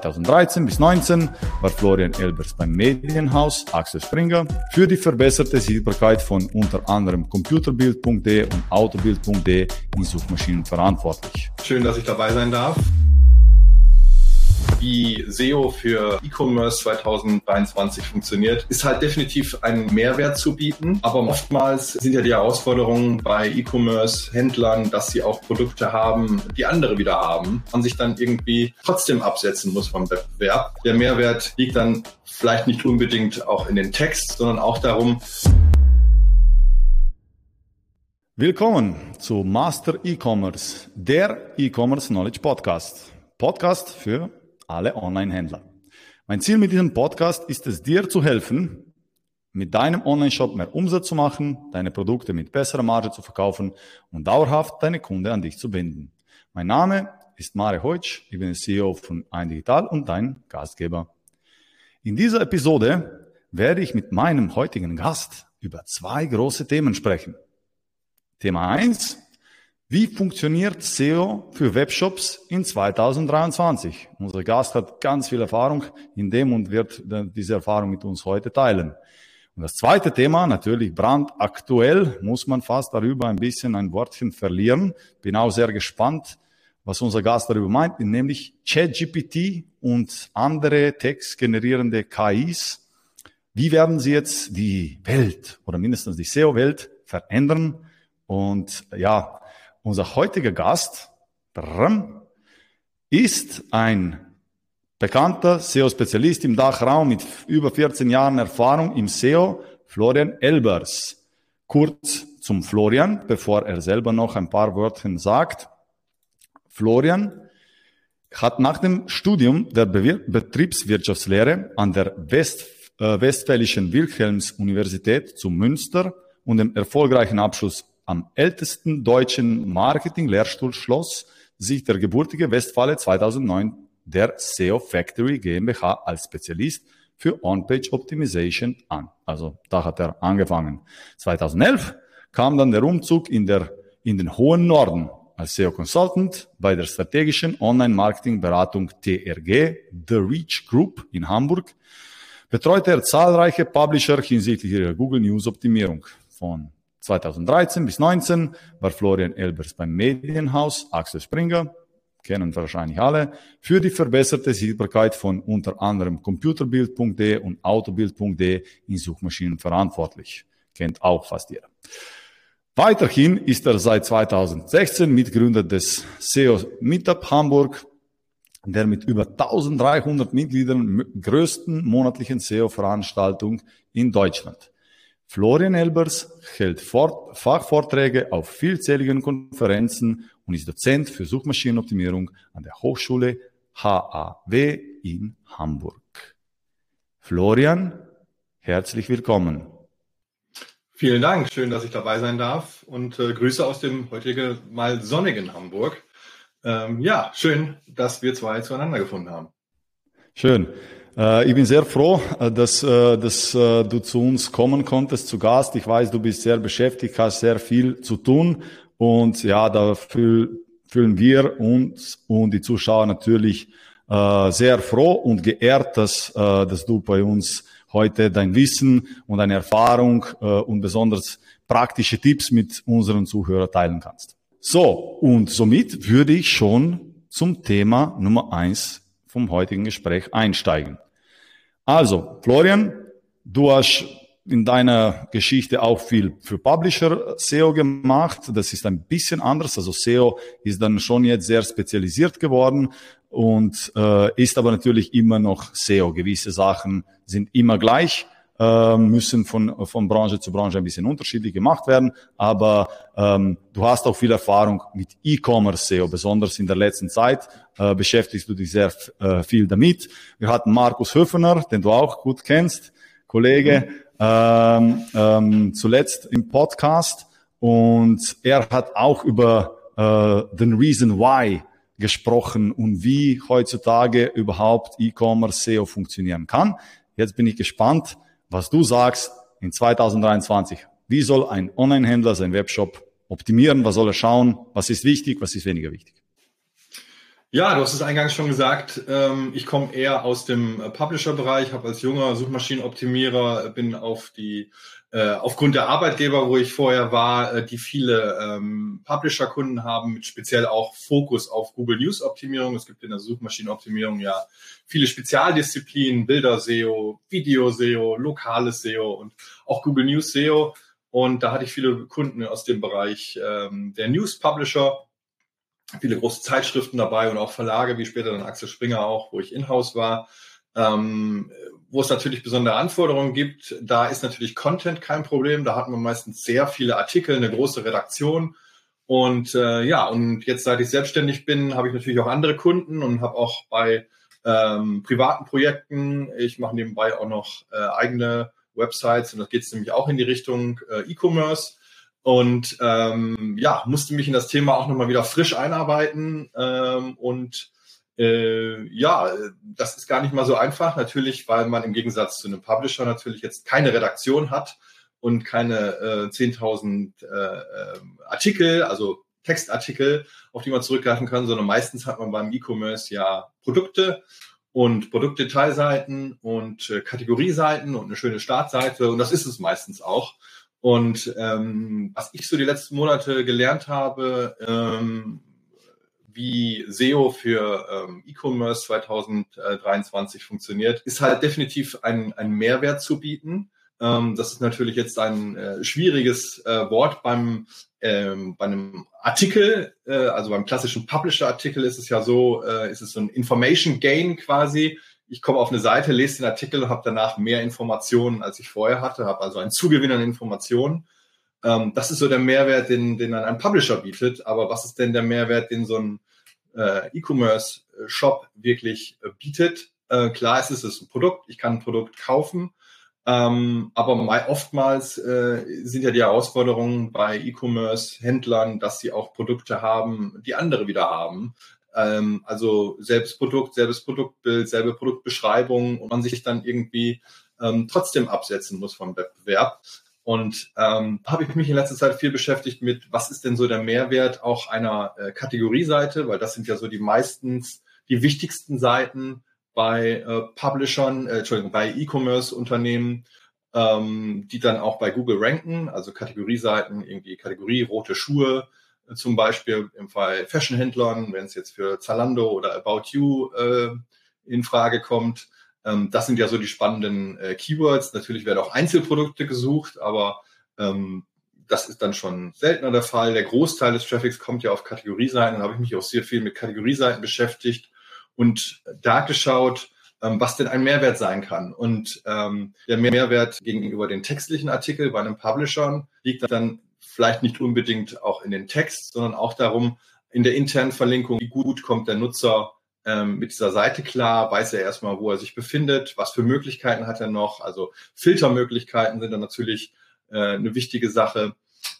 2013 bis 19 war Florian Elbers beim Medienhaus Axel Springer für die verbesserte Sichtbarkeit von unter anderem computerbild.de und autobild.de in Suchmaschinen verantwortlich. Schön, dass ich dabei sein darf wie SEO für E-Commerce 2023 funktioniert, ist halt definitiv einen Mehrwert zu bieten. Aber oftmals sind ja die Herausforderungen bei E-Commerce-Händlern, dass sie auch Produkte haben, die andere wieder haben und sich dann irgendwie trotzdem absetzen muss vom Wettbewerb. Der Mehrwert liegt dann vielleicht nicht unbedingt auch in den Text, sondern auch darum, Willkommen zu Master E-Commerce, der E-Commerce Knowledge Podcast. Podcast für alle Online-Händler. Mein Ziel mit diesem Podcast ist es, dir zu helfen, mit deinem Online-Shop mehr Umsatz zu machen, deine Produkte mit besserer Marge zu verkaufen und dauerhaft deine Kunde an dich zu binden. Mein Name ist Mare Heutsch, ich bin der CEO von Ein Digital und dein Gastgeber. In dieser Episode werde ich mit meinem heutigen Gast über zwei große Themen sprechen. Thema eins wie funktioniert SEO für Webshops in 2023? Unser Gast hat ganz viel Erfahrung in dem und wird diese Erfahrung mit uns heute teilen. Und das zweite Thema, natürlich brandaktuell, muss man fast darüber ein bisschen ein Wortchen verlieren. Bin auch sehr gespannt, was unser Gast darüber meint, nämlich ChatGPT und andere textgenerierende KIs. Wie werden sie jetzt die Welt oder mindestens die SEO-Welt verändern? Und ja, unser heutiger Gast ist ein bekannter SEO-Spezialist im Dachraum mit über 14 Jahren Erfahrung im SEO, Florian Elbers. Kurz zum Florian, bevor er selber noch ein paar Wörter sagt. Florian hat nach dem Studium der Betriebswirtschaftslehre an der West, äh, Westfälischen Wilhelms-Universität zu Münster und dem erfolgreichen Abschluss am ältesten deutschen Marketing-Lehrstuhl schloss sich der geburtige Westfale 2009 der SEO Factory GmbH als Spezialist für On-Page Optimization an. Also da hat er angefangen. 2011 kam dann der Umzug in, der, in den hohen Norden als SEO Consultant bei der strategischen Online-Marketing-Beratung TRG, The Reach Group in Hamburg, betreute er zahlreiche Publisher hinsichtlich ihrer Google News Optimierung von 2013 bis 19 war Florian Elbers beim Medienhaus Axel Springer, kennen wahrscheinlich alle, für die verbesserte Sichtbarkeit von unter anderem computerbild.de und autobild.de in Suchmaschinen verantwortlich. Kennt auch fast jeder. Weiterhin ist er seit 2016 Mitgründer des SEO Meetup Hamburg, der mit über 1300 Mitgliedern größten monatlichen SEO-Veranstaltung in Deutschland. Florian Elbers hält Fort Fachvorträge auf vielzähligen Konferenzen und ist Dozent für Suchmaschinenoptimierung an der Hochschule HAW in Hamburg. Florian, herzlich willkommen. Vielen Dank, schön, dass ich dabei sein darf und äh, Grüße aus dem heutigen mal sonnigen Hamburg. Ähm, ja, schön, dass wir zwei zueinander gefunden haben. Schön. Äh, ich bin sehr froh, äh, dass, äh, dass du zu uns kommen konntest, zu Gast. Ich weiß, du bist sehr beschäftigt, hast sehr viel zu tun. Und ja, da fühlen wir uns und die Zuschauer natürlich sehr froh und geehrt, dass, dass du bei uns heute dein Wissen und deine Erfahrung und besonders praktische Tipps mit unseren Zuhörern teilen kannst. So, und somit würde ich schon zum Thema Nummer eins vom heutigen Gespräch einsteigen. Also, Florian, du hast in deiner Geschichte auch viel für Publisher SEO gemacht. Das ist ein bisschen anders. Also SEO ist dann schon jetzt sehr spezialisiert geworden und äh, ist aber natürlich immer noch SEO. Gewisse Sachen sind immer gleich, äh, müssen von, von Branche zu Branche ein bisschen unterschiedlich gemacht werden. Aber ähm, du hast auch viel Erfahrung mit E-Commerce SEO, besonders in der letzten Zeit äh, beschäftigst du dich sehr äh, viel damit. Wir hatten Markus Höfener, den du auch gut kennst, Kollege, ähm, ähm, zuletzt im Podcast und er hat auch über äh, the reason why gesprochen und wie heutzutage überhaupt E-Commerce SEO funktionieren kann. Jetzt bin ich gespannt, was du sagst in 2023. Wie soll ein Online-Händler seinen Webshop optimieren? Was soll er schauen? Was ist wichtig? Was ist weniger wichtig? Ja, du hast es eingangs schon gesagt. Ähm, ich komme eher aus dem äh, Publisher-Bereich, habe als junger Suchmaschinenoptimierer äh, bin auf die aufgrund der Arbeitgeber, wo ich vorher war, die viele ähm, Publisher-Kunden haben, mit speziell auch Fokus auf Google News Optimierung. Es gibt in der Suchmaschinenoptimierung ja viele Spezialdisziplinen, Bilder-SEO, Video-SEO, lokales SEO und auch Google News SEO. Und da hatte ich viele Kunden aus dem Bereich ähm, der News Publisher viele große Zeitschriften dabei und auch Verlage, wie später dann Axel Springer auch, wo ich in-house war. Ähm, wo es natürlich besondere Anforderungen gibt, da ist natürlich Content kein Problem. Da hatten wir meistens sehr viele Artikel, eine große Redaktion. Und äh, ja, und jetzt, seit ich selbstständig bin, habe ich natürlich auch andere Kunden und habe auch bei ähm, privaten Projekten, ich mache nebenbei auch noch äh, eigene Websites und da geht es nämlich auch in die Richtung äh, E-Commerce und ähm, ja, musste mich in das Thema auch nochmal wieder frisch einarbeiten. Ähm, und äh, ja, das ist gar nicht mal so einfach, natürlich, weil man im Gegensatz zu einem Publisher natürlich jetzt keine Redaktion hat und keine äh, 10.000 äh, ähm, Artikel, also Textartikel, auf die man zurückgreifen kann, sondern meistens hat man beim E-Commerce ja Produkte und Produktdetailseiten und äh, Kategorieseiten und eine schöne Startseite und das ist es meistens auch. Und ähm, was ich so die letzten Monate gelernt habe, ähm, wie SEO für ähm, E-Commerce 2023 funktioniert, ist halt definitiv ein, ein Mehrwert zu bieten. Ähm, das ist natürlich jetzt ein äh, schwieriges äh, Wort beim ähm, bei einem Artikel, äh, also beim klassischen Publisher-Artikel ist es ja so, äh, ist es so ein Information Gain quasi ich komme auf eine Seite, lese den Artikel, habe danach mehr Informationen, als ich vorher hatte, habe also einen Zugewinn an Informationen. Ähm, das ist so der Mehrwert, den, den ein Publisher bietet. Aber was ist denn der Mehrwert, den so ein äh, E-Commerce-Shop wirklich äh, bietet? Äh, klar ist es ist ein Produkt, ich kann ein Produkt kaufen. Ähm, aber oftmals äh, sind ja die Herausforderungen bei E-Commerce-Händlern, dass sie auch Produkte haben, die andere wieder haben. Ähm, also selbes Produkt, selbes Produktbild, selbe Produktbeschreibung und man sich dann irgendwie ähm, trotzdem absetzen muss vom Wettbewerb. Und ähm, habe ich mich in letzter Zeit viel beschäftigt mit, was ist denn so der Mehrwert auch einer äh, Kategorieseite, weil das sind ja so die meistens die wichtigsten Seiten bei äh, Publishern, äh, Entschuldigung, bei E-Commerce-Unternehmen, ähm, die dann auch bei Google ranken, also Kategorieseiten, irgendwie Kategorie rote Schuhe, zum Beispiel im Fall Fashionhändlern, wenn es jetzt für Zalando oder About You äh, in Frage kommt. Ähm, das sind ja so die spannenden äh, Keywords. Natürlich werden auch Einzelprodukte gesucht, aber ähm, das ist dann schon seltener der Fall. Der Großteil des Traffics kommt ja auf Kategorieseiten. Da habe ich mich auch sehr viel mit Kategorieseiten beschäftigt und da geschaut, ähm, was denn ein Mehrwert sein kann. Und ähm, der Mehrwert gegenüber den textlichen Artikeln bei einem Publisher liegt dann vielleicht nicht unbedingt auch in den Text, sondern auch darum, in der internen Verlinkung, wie gut kommt der Nutzer ähm, mit dieser Seite klar, weiß er erstmal, wo er sich befindet, was für Möglichkeiten hat er noch. Also Filtermöglichkeiten sind dann natürlich äh, eine wichtige Sache.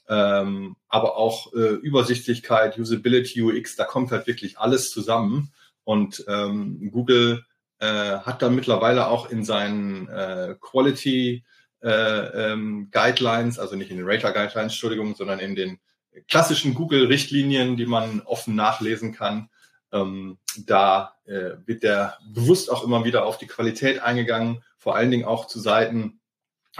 Ähm, aber auch äh, Übersichtlichkeit, Usability, UX, da kommt halt wirklich alles zusammen. Und ähm, Google äh, hat da mittlerweile auch in seinen äh, Quality äh, ähm, Guidelines, also nicht in den Rater Guidelines, Entschuldigung, sondern in den klassischen Google-Richtlinien, die man offen nachlesen kann. Ähm, da äh, wird der bewusst auch immer wieder auf die Qualität eingegangen, vor allen Dingen auch zu Seiten,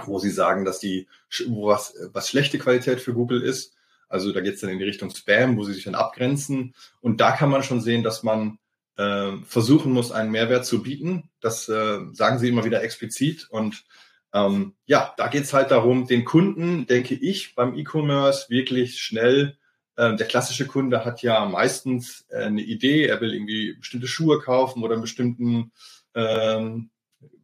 wo sie sagen, dass die, wo was, was schlechte Qualität für Google ist. Also da geht es dann in die Richtung Spam, wo sie sich dann abgrenzen. Und da kann man schon sehen, dass man äh, versuchen muss, einen Mehrwert zu bieten. Das äh, sagen sie immer wieder explizit. Und ähm, ja, da geht's halt darum, den Kunden, denke ich, beim E-Commerce wirklich schnell der klassische Kunde hat ja meistens äh, eine Idee, er will irgendwie bestimmte Schuhe kaufen oder einen bestimmten ähm,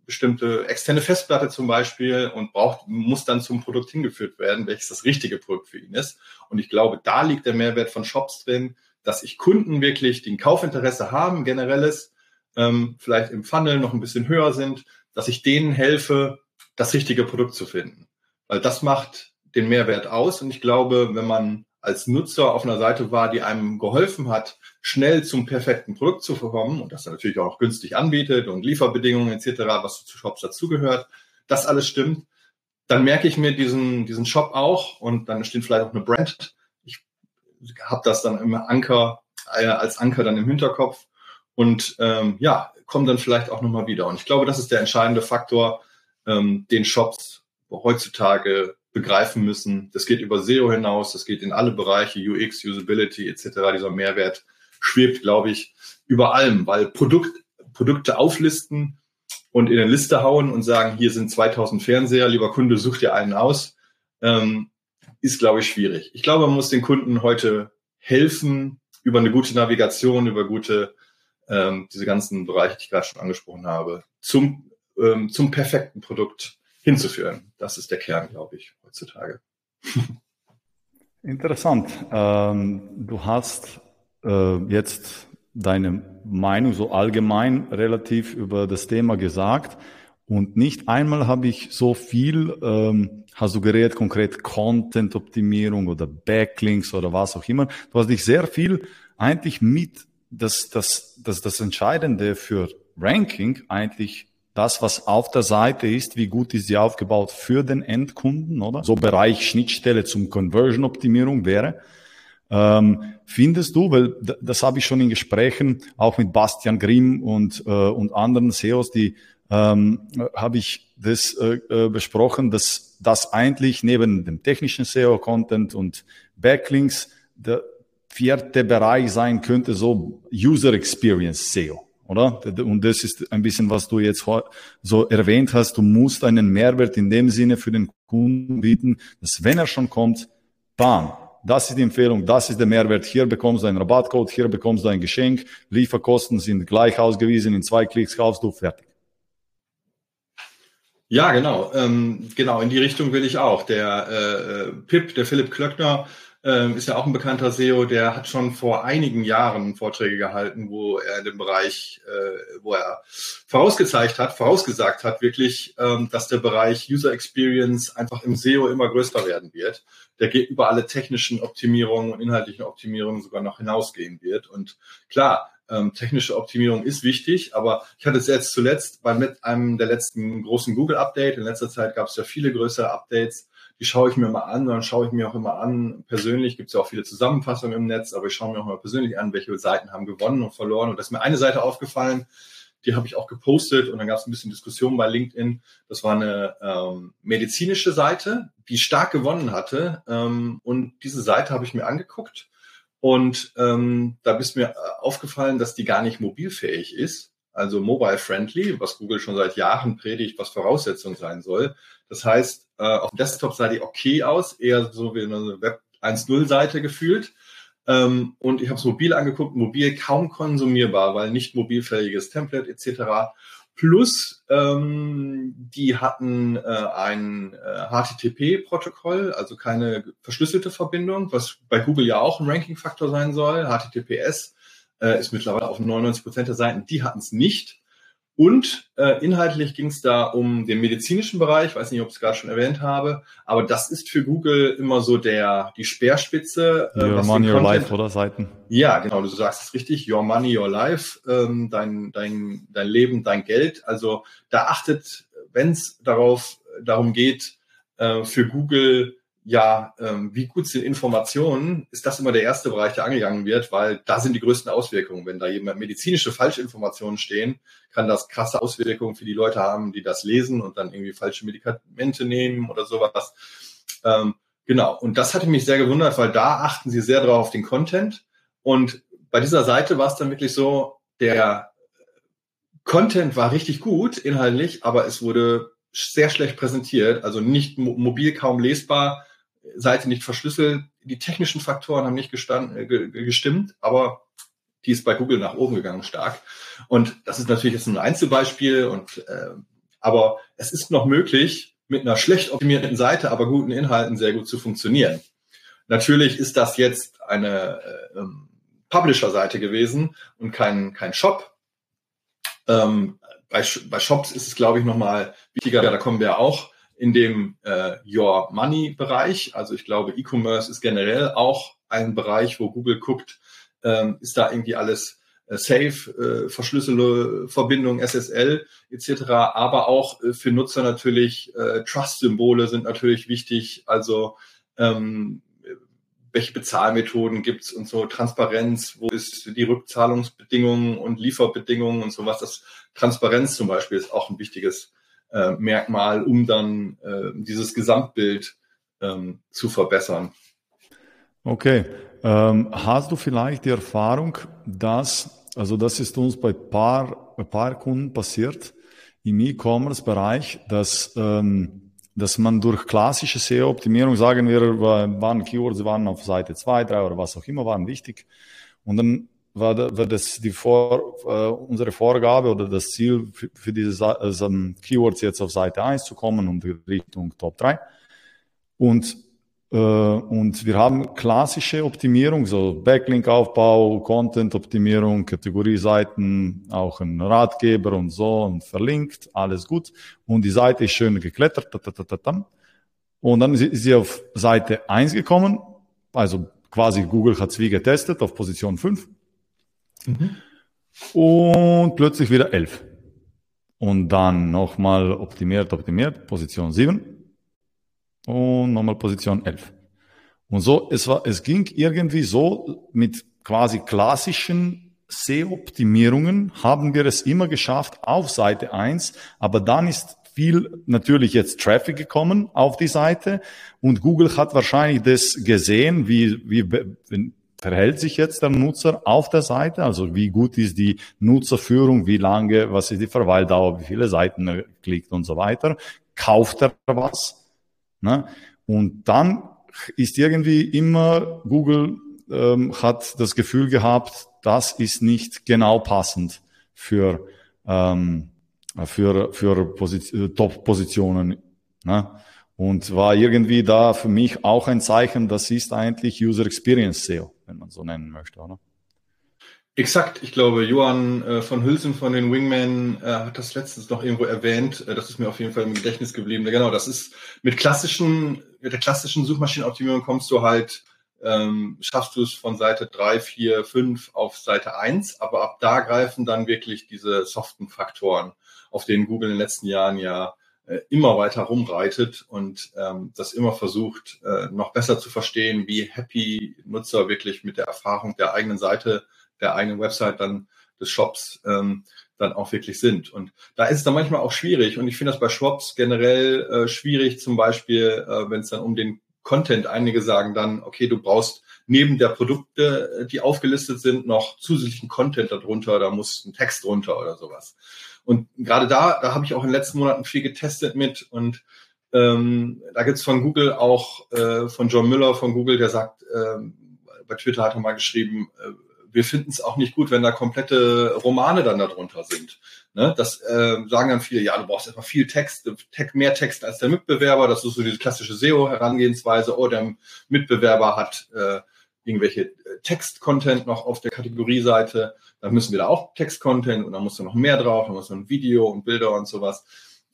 bestimmte externe Festplatte zum Beispiel und braucht, muss dann zum Produkt hingeführt werden, welches das richtige Produkt für ihn ist. Und ich glaube, da liegt der Mehrwert von Shops drin, dass ich Kunden wirklich, die ein Kaufinteresse haben, generelles, ähm, vielleicht im Funnel noch ein bisschen höher sind, dass ich denen helfe, das richtige Produkt zu finden. Weil das macht den Mehrwert aus. Und ich glaube, wenn man als Nutzer auf einer Seite war, die einem geholfen hat, schnell zum perfekten Produkt zu kommen und das natürlich auch günstig anbietet und Lieferbedingungen etc., was zu Shops dazugehört, das alles stimmt, dann merke ich mir diesen, diesen Shop auch und dann steht vielleicht auch eine Brand. Ich habe das dann immer Anker, äh, als Anker dann im Hinterkopf und ähm, ja, kommen dann vielleicht auch nochmal wieder. Und ich glaube, das ist der entscheidende Faktor, ähm, den Shops heutzutage begreifen müssen. Das geht über SEO hinaus, das geht in alle Bereiche, UX, Usability etc. Dieser Mehrwert schwebt, glaube ich, über allem, weil Produkt, Produkte auflisten und in eine Liste hauen und sagen, hier sind 2000 Fernseher, lieber Kunde, such dir einen aus, ähm, ist, glaube ich, schwierig. Ich glaube, man muss den Kunden heute helfen über eine gute Navigation, über gute, ähm, diese ganzen Bereiche, die ich gerade schon angesprochen habe, zum, ähm, zum perfekten Produkt hinzuführen. Das ist der Kern, glaube ich, heutzutage. Interessant. Ähm, du hast äh, jetzt deine Meinung so allgemein relativ über das Thema gesagt. Und nicht einmal habe ich so viel, ähm, hast du geredet, konkret Content-Optimierung oder Backlinks oder was auch immer. Du hast dich sehr viel eigentlich mit das, das, das, das Entscheidende für Ranking eigentlich das, was auf der Seite ist, wie gut ist sie aufgebaut für den Endkunden, oder? So Bereich Schnittstelle zum Conversion-Optimierung wäre. Ähm, findest du, weil das habe ich schon in Gesprächen auch mit Bastian Grimm und, äh, und anderen SEOs, die ähm, habe ich das äh, äh, besprochen, dass das eigentlich neben dem technischen SEO-Content und Backlinks der vierte Bereich sein könnte, so User Experience SEO, oder? Und das ist ein bisschen, was du jetzt so erwähnt hast. Du musst einen Mehrwert in dem Sinne für den Kunden bieten, dass wenn er schon kommt, bam, das ist die Empfehlung, das ist der Mehrwert. Hier bekommst du einen Rabattcode, hier bekommst du ein Geschenk, Lieferkosten sind gleich ausgewiesen, in zwei Klicks kaufst du, fertig. Ja, genau. Ähm, genau, in die Richtung will ich auch. Der äh, äh Pip, der Philipp Klöckner, äh, ist ja auch ein bekannter SEO, der hat schon vor einigen Jahren Vorträge gehalten, wo er in dem Bereich, äh, wo er vorausgezeigt hat, vorausgesagt hat, wirklich, ähm, dass der Bereich User Experience einfach im SEO immer größer werden wird der geht über alle technischen Optimierungen und inhaltlichen Optimierungen sogar noch hinausgehen wird. Und klar, ähm, technische Optimierung ist wichtig, aber ich hatte es jetzt zuletzt bei mit einem der letzten großen Google-Update. In letzter Zeit gab es ja viele größere Updates. Die schaue ich mir mal an, dann schaue ich mir auch immer an. Persönlich gibt es ja auch viele Zusammenfassungen im Netz, aber ich schaue mir auch mal persönlich an, welche Seiten haben gewonnen und verloren. Und da ist mir eine Seite aufgefallen, die habe ich auch gepostet und dann gab es ein bisschen Diskussion bei LinkedIn. Das war eine ähm, medizinische Seite, die stark gewonnen hatte. Ähm, und diese Seite habe ich mir angeguckt und ähm, da ist mir aufgefallen, dass die gar nicht mobilfähig ist. Also mobile friendly, was Google schon seit Jahren predigt, was Voraussetzung sein soll. Das heißt, äh, auf dem Desktop sah die okay aus, eher so wie eine Web 1.0 Seite gefühlt. Ähm, und ich habe es mobil angeguckt, mobil kaum konsumierbar, weil nicht mobilfähiges Template etc. Plus, ähm, die hatten äh, ein äh, HTTP-Protokoll, also keine verschlüsselte Verbindung, was bei Google ja auch ein Ranking-Faktor sein soll. HTTPS äh, ist mittlerweile auf 99 Prozent der Seiten, die hatten es nicht. Und äh, inhaltlich ging es da um den medizinischen Bereich, weiß nicht, ob ich es gerade schon erwähnt habe, aber das ist für Google immer so der die Speerspitze. Äh, your Money, Your Life oder Seiten. Ja, genau, du sagst es richtig, Your Money, Your Life, ähm, dein, dein, dein Leben, dein Geld. Also da achtet, wenn es darauf darum geht, äh, für Google ja, ähm, wie gut sind Informationen, ist das immer der erste Bereich, der angegangen wird, weil da sind die größten Auswirkungen. Wenn da jemand medizinische Falschinformationen stehen, kann das krasse Auswirkungen für die Leute haben, die das lesen und dann irgendwie falsche Medikamente nehmen oder sowas. Ähm, genau. Und das hatte mich sehr gewundert, weil da achten sie sehr drauf auf den Content. Und bei dieser Seite war es dann wirklich so, der Content war richtig gut inhaltlich, aber es wurde sehr schlecht präsentiert, also nicht mobil kaum lesbar Seite nicht verschlüsselt. Die technischen Faktoren haben nicht äh, gestimmt, aber die ist bei Google nach oben gegangen stark. Und das ist natürlich jetzt ein Einzelbeispiel und äh, aber es ist noch möglich, mit einer schlecht optimierten Seite, aber guten Inhalten sehr gut zu funktionieren. Natürlich ist das jetzt eine äh, ähm, Publisher-Seite gewesen und kein, kein Shop. Ähm, bei, bei Shops ist es, glaube ich, nochmal wichtiger, da kommen wir auch in dem äh, Your Money Bereich. Also ich glaube, E-Commerce ist generell auch ein Bereich, wo Google guckt, ähm, ist da irgendwie alles äh, safe, äh, verschlüsselte Verbindung, SSL etc. Aber auch äh, für Nutzer natürlich äh, Trust-Symbole sind natürlich wichtig. Also ähm, welche Bezahlmethoden gibt's und so Transparenz, wo ist die Rückzahlungsbedingungen und Lieferbedingungen und sowas. Das Transparenz zum Beispiel ist auch ein wichtiges äh, Merkmal, um dann äh, dieses Gesamtbild ähm, zu verbessern. Okay. Ähm, hast du vielleicht die Erfahrung, dass, also das ist uns bei paar, bei paar Kunden passiert im E-Commerce-Bereich, dass, ähm, dass man durch klassische SEO-Optimierung, sagen wir, waren Keywords, waren auf Seite 2, 3 oder was auch immer, waren wichtig. Und dann war, war das die Vor, äh, unsere Vorgabe oder das Ziel für, für diese also Keywords jetzt auf Seite 1 zu kommen und Richtung Top 3. Und, äh, und wir haben klassische Optimierung, so Backlink-Aufbau, Content-Optimierung, Kategorieseiten, auch ein Ratgeber und so und verlinkt, alles gut. Und die Seite ist schön geklettert. Und dann ist sie auf Seite 1 gekommen, also quasi Google hat es wie getestet auf Position 5 Mhm. Und plötzlich wieder 11. Und dann nochmal optimiert, optimiert, Position 7. Und nochmal Position 11. Und so, es war, es ging irgendwie so mit quasi klassischen SEO-Optimierungen haben wir es immer geschafft auf Seite 1, aber dann ist viel natürlich jetzt Traffic gekommen auf die Seite und Google hat wahrscheinlich das gesehen, wie, wie, verhält sich jetzt der Nutzer auf der Seite? Also wie gut ist die Nutzerführung, wie lange, was ist die Verweildauer, wie viele Seiten er klickt und so weiter? Kauft er was? Ne? Und dann ist irgendwie immer Google ähm, hat das Gefühl gehabt, das ist nicht genau passend für ähm, für für Position, Top-Positionen. Ne? Und war irgendwie da für mich auch ein Zeichen, das ist eigentlich User Experience SEO wenn man so nennen möchte, oder? Exakt, ich glaube, Johann äh, von Hülsen von den Wingmen äh, hat das letztens noch irgendwo erwähnt. Äh, das ist mir auf jeden Fall im Gedächtnis geblieben. Genau, das ist mit klassischen, mit der klassischen Suchmaschinenoptimierung kommst du halt, ähm, schaffst du es von Seite 3, 4, 5 auf Seite 1, aber ab da greifen dann wirklich diese soften Faktoren, auf denen Google in den letzten Jahren ja äh, immer weiter rumreitet und ähm, das immer versucht, äh, noch besser zu verstehen, wie happy Nutzer wirklich mit der Erfahrung der eigenen Seite, der eigenen Website dann des Shops ähm, dann auch wirklich sind. Und da ist es dann manchmal auch schwierig. Und ich finde das bei Shops generell äh, schwierig, zum Beispiel, äh, wenn es dann um den Content, einige sagen dann, okay, du brauchst neben der Produkte, äh, die aufgelistet sind, noch zusätzlichen Content darunter, da muss ein Text drunter oder sowas. Und gerade da, da habe ich auch in den letzten Monaten viel getestet mit und ähm, da gibt's von Google auch, äh, von John Müller von Google, der sagt, ähm, bei Twitter hat er mal geschrieben, äh, wir finden es auch nicht gut, wenn da komplette Romane dann darunter sind. Ne? Das äh, sagen dann viele, ja, du brauchst einfach viel Text, mehr Text als der Mitbewerber. Das ist so diese klassische SEO-Herangehensweise. Oh, der Mitbewerber hat äh, irgendwelche äh, Text-Content noch auf der Kategorieseite, dann müssen wir da auch Text-Content und dann muss da noch mehr drauf, dann muss ein Video und Bilder und sowas.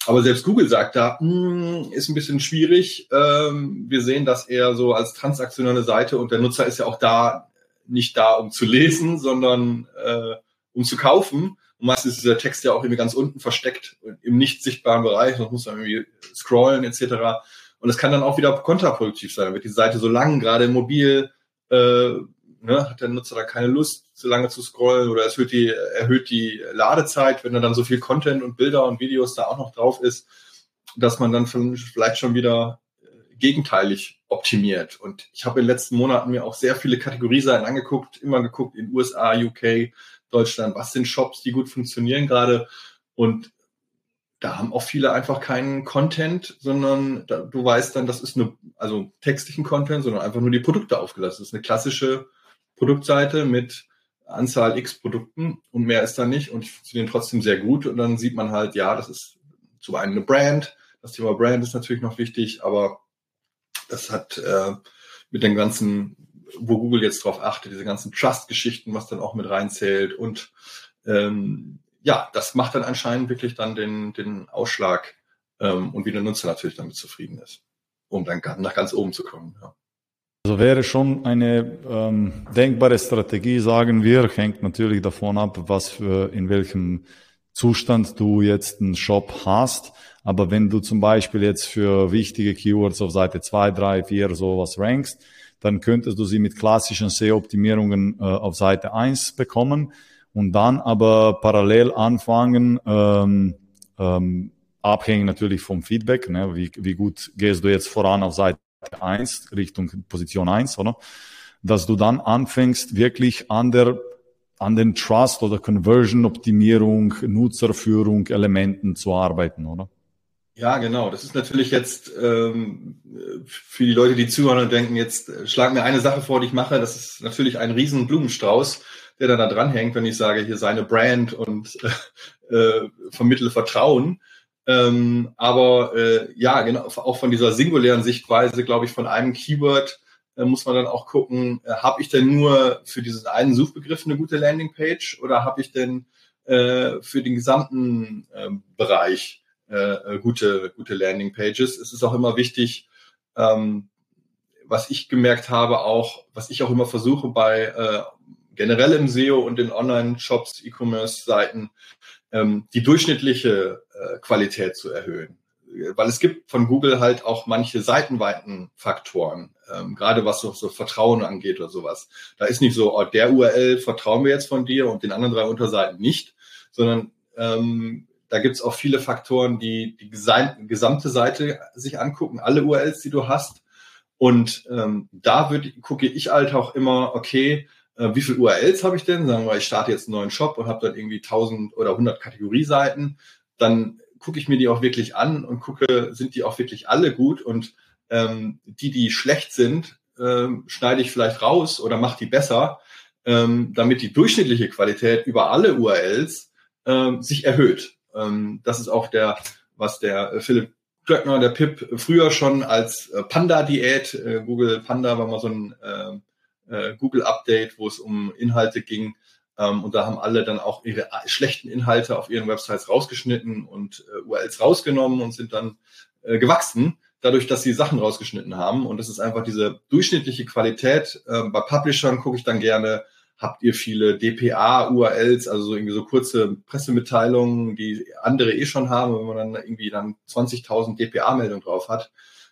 Aber selbst Google sagt da, hm, ist ein bisschen schwierig. Ähm, wir sehen das eher so als transaktionelle Seite und der Nutzer ist ja auch da nicht da, um zu lesen, sondern äh, um zu kaufen. Und meistens ist dieser Text ja auch irgendwie ganz unten versteckt im nicht sichtbaren Bereich, sonst muss man irgendwie scrollen etc. Und es kann dann auch wieder kontraproduktiv sein, wird die Seite so lang, gerade mobil, äh, ne, hat der Nutzer da keine Lust, so lange zu scrollen oder es erhöht die, erhöht die Ladezeit, wenn dann so viel Content und Bilder und Videos da auch noch drauf ist, dass man dann vielleicht schon wieder äh, gegenteilig optimiert. Und ich habe in den letzten Monaten mir auch sehr viele Kategorieseiten angeguckt, immer geguckt in USA, UK, Deutschland, was sind Shops, die gut funktionieren gerade. Und da haben auch viele einfach keinen Content, sondern da, du weißt dann, das ist eine, also textlichen Content, sondern einfach nur die Produkte aufgelassen. Das ist eine klassische Produktseite mit Anzahl X Produkten und mehr ist da nicht und die funktionieren trotzdem sehr gut. Und dann sieht man halt, ja, das ist zum einen eine Brand. Das Thema Brand ist natürlich noch wichtig, aber das hat äh, mit den ganzen, wo Google jetzt drauf achtet, diese ganzen Trust-Geschichten, was dann auch mit reinzählt und ähm, ja, das macht dann anscheinend wirklich dann den, den Ausschlag ähm, und wie der Nutzer natürlich damit zufrieden ist, um dann nach ganz oben zu kommen. Ja. Also wäre schon eine ähm, denkbare Strategie, sagen wir, hängt natürlich davon ab, was für in welchem Zustand du jetzt einen Shop hast. Aber wenn du zum Beispiel jetzt für wichtige Keywords auf Seite 2, 3, 4 sowas rankst, dann könntest du sie mit klassischen SEO-Optimierungen äh, auf Seite 1 bekommen und dann aber parallel anfangen, ähm, ähm, abhängig natürlich vom Feedback, ne? wie, wie gut gehst du jetzt voran auf Seite 1 Richtung Position 1, oder? Dass du dann anfängst, wirklich an der an den Trust oder Conversion Optimierung, Nutzerführung Elementen zu arbeiten, oder? Ja, genau. Das ist natürlich jetzt ähm, für die Leute, die zuhören und denken, jetzt schlag mir eine Sache vor, die ich mache. Das ist natürlich ein riesen Blumenstrauß, der dann da dranhängt, wenn ich sage, hier seine Brand und äh, äh, vermittle Vertrauen. Ähm, aber äh, ja, genau, auch von dieser singulären Sichtweise, glaube ich, von einem Keyword äh, muss man dann auch gucken, äh, habe ich denn nur für diesen einen Suchbegriff eine gute Landingpage oder habe ich denn äh, für den gesamten äh, Bereich äh, gute, gute Landingpages? Es ist auch immer wichtig, ähm, was ich gemerkt habe, auch, was ich auch immer versuche bei äh, generell im SEO und in Online-Shops, E-Commerce-Seiten, ähm, die durchschnittliche Qualität zu erhöhen weil es gibt von Google halt auch manche seitenweiten Faktoren, ähm, gerade was so, so Vertrauen angeht oder sowas. Da ist nicht so, oh, der URL vertrauen wir jetzt von dir und den anderen drei Unterseiten nicht, sondern ähm, da gibt's auch viele Faktoren, die die gesamte Seite sich angucken, alle URLs, die du hast. Und ähm, da würde, gucke ich halt auch immer, okay, äh, wie viele URLs habe ich denn? Sagen wir, ich starte jetzt einen neuen Shop und habe dann irgendwie 1000 oder 100 Kategorieseiten. Dann gucke ich mir die auch wirklich an und gucke, sind die auch wirklich alle gut und ähm, die, die schlecht sind, ähm, schneide ich vielleicht raus oder mache die besser, ähm, damit die durchschnittliche Qualität über alle URLs ähm, sich erhöht. Ähm, das ist auch der, was der äh, Philipp Klöckner, der Pip, früher schon als äh, Panda-Diät, äh, Google Panda war mal so ein äh, äh, Google-Update, wo es um Inhalte ging, ähm, und da haben alle dann auch ihre schlechten Inhalte auf ihren Websites rausgeschnitten und äh, URLs rausgenommen und sind dann äh, gewachsen, dadurch, dass sie Sachen rausgeschnitten haben. Und das ist einfach diese durchschnittliche Qualität. Äh, bei Publishern gucke ich dann gerne, habt ihr viele DPA-URLs, also so irgendwie so kurze Pressemitteilungen, die andere eh schon haben, wenn man dann irgendwie dann 20.000 DPA-Meldungen drauf hat,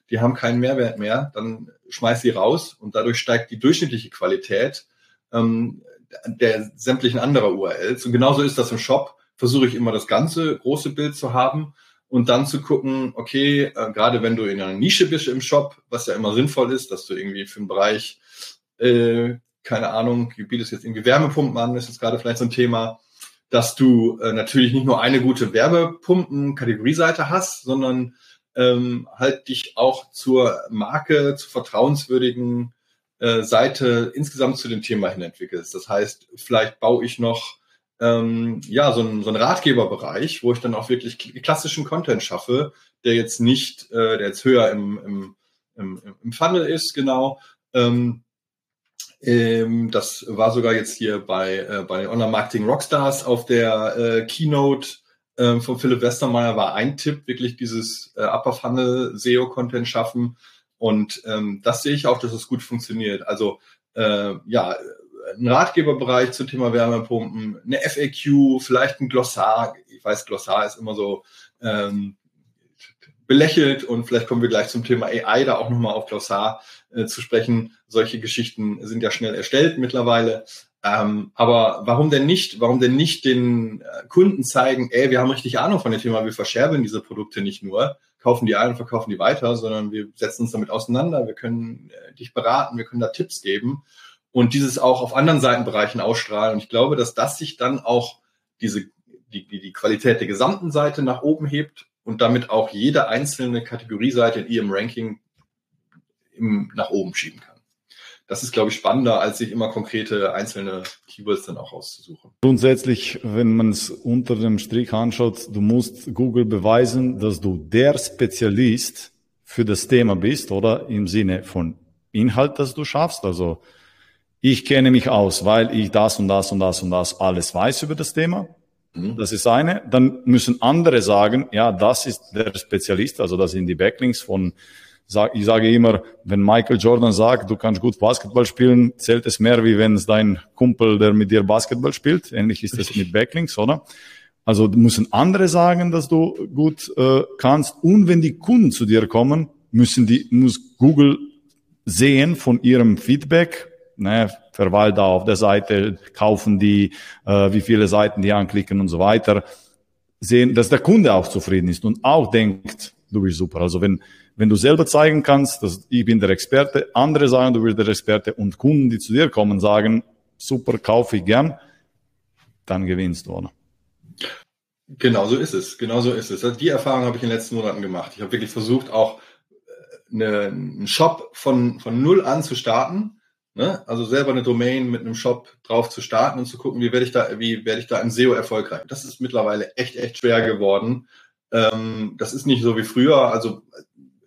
die haben keinen Mehrwert mehr, dann schmeiß sie raus und dadurch steigt die durchschnittliche Qualität. Ähm, der sämtlichen anderer URLs. Und genauso ist das im Shop. Versuche ich immer das ganze große Bild zu haben und dann zu gucken, okay, äh, gerade wenn du in einer Nische bist im Shop, was ja immer sinnvoll ist, dass du irgendwie für einen Bereich, äh, keine Ahnung, du bietest jetzt irgendwie Wärmepumpen an, ist jetzt gerade vielleicht so ein Thema, dass du äh, natürlich nicht nur eine gute Werbepumpen-Kategorieseite hast, sondern ähm, halt dich auch zur Marke, zu vertrauenswürdigen äh, Seite insgesamt zu dem Thema hin entwickelst. Das heißt, vielleicht baue ich noch ähm, ja so einen, so einen Ratgeberbereich, wo ich dann auch wirklich klassischen Content schaffe, der jetzt nicht, äh, der jetzt höher im, im, im, im Funnel ist, genau. Ähm, ähm, das war sogar jetzt hier bei, äh, bei Online Marketing Rockstars auf der äh, Keynote äh, von Philipp Westermeier war ein Tipp, wirklich dieses äh, Upper Funnel SEO Content schaffen, und ähm, das sehe ich auch, dass es gut funktioniert. Also äh, ja, ein Ratgeberbereich zum Thema Wärmepumpen, eine FAQ, vielleicht ein Glossar. Ich weiß, Glossar ist immer so ähm, belächelt und vielleicht kommen wir gleich zum Thema AI da auch nochmal auf Glossar äh, zu sprechen. Solche Geschichten sind ja schnell erstellt mittlerweile. Ähm, aber warum denn nicht? Warum denn nicht den äh, Kunden zeigen, ey, wir haben richtig Ahnung von dem Thema, wir verscherbeln diese Produkte nicht nur, kaufen die ein und verkaufen die weiter, sondern wir setzen uns damit auseinander, wir können äh, dich beraten, wir können da Tipps geben und dieses auch auf anderen Seitenbereichen ausstrahlen. Und ich glaube, dass das sich dann auch diese, die, die Qualität der gesamten Seite nach oben hebt und damit auch jede einzelne Kategorieseite in ihrem Ranking im, nach oben schieben kann das ist, glaube ich, spannender, als sich immer konkrete einzelne Keywords dann auch auszusuchen. Grundsätzlich, wenn man es unter dem Strich anschaut, du musst Google beweisen, dass du der Spezialist für das Thema bist, oder im Sinne von Inhalt, das du schaffst. Also ich kenne mich aus, weil ich das und das und das und das alles weiß über das Thema. Mhm. Das ist eine. Dann müssen andere sagen, ja, das ist der Spezialist, also das sind die Backlinks von ich sage immer, wenn Michael Jordan sagt, du kannst gut Basketball spielen, zählt es mehr, wie wenn es dein Kumpel, der mit dir Basketball spielt. Ähnlich ist es mit Backlinks, oder? Also müssen andere sagen, dass du gut äh, kannst. Und wenn die Kunden zu dir kommen, müssen die, muss Google sehen von ihrem Feedback, ne, verweilt da auf der Seite, kaufen die, äh, wie viele Seiten die anklicken und so weiter, sehen, dass der Kunde auch zufrieden ist und auch denkt, du bist super. Also wenn, wenn du selber zeigen kannst, dass ich bin der Experte, andere sagen, du bist der Experte und Kunden, die zu dir kommen, sagen, super, kaufe ich gern, dann gewinnst du, oder? Genau so ist es. Genau so ist es. Also die Erfahrung habe ich in den letzten Monaten gemacht. Ich habe wirklich versucht, auch äh, eine, einen Shop von, von null an zu starten. Ne? Also selber eine Domain mit einem Shop drauf zu starten und zu gucken, wie werde ich da, wie werde ich da im SEO erfolgreich. Das ist mittlerweile echt, echt schwer geworden. Ähm, das ist nicht so wie früher. Also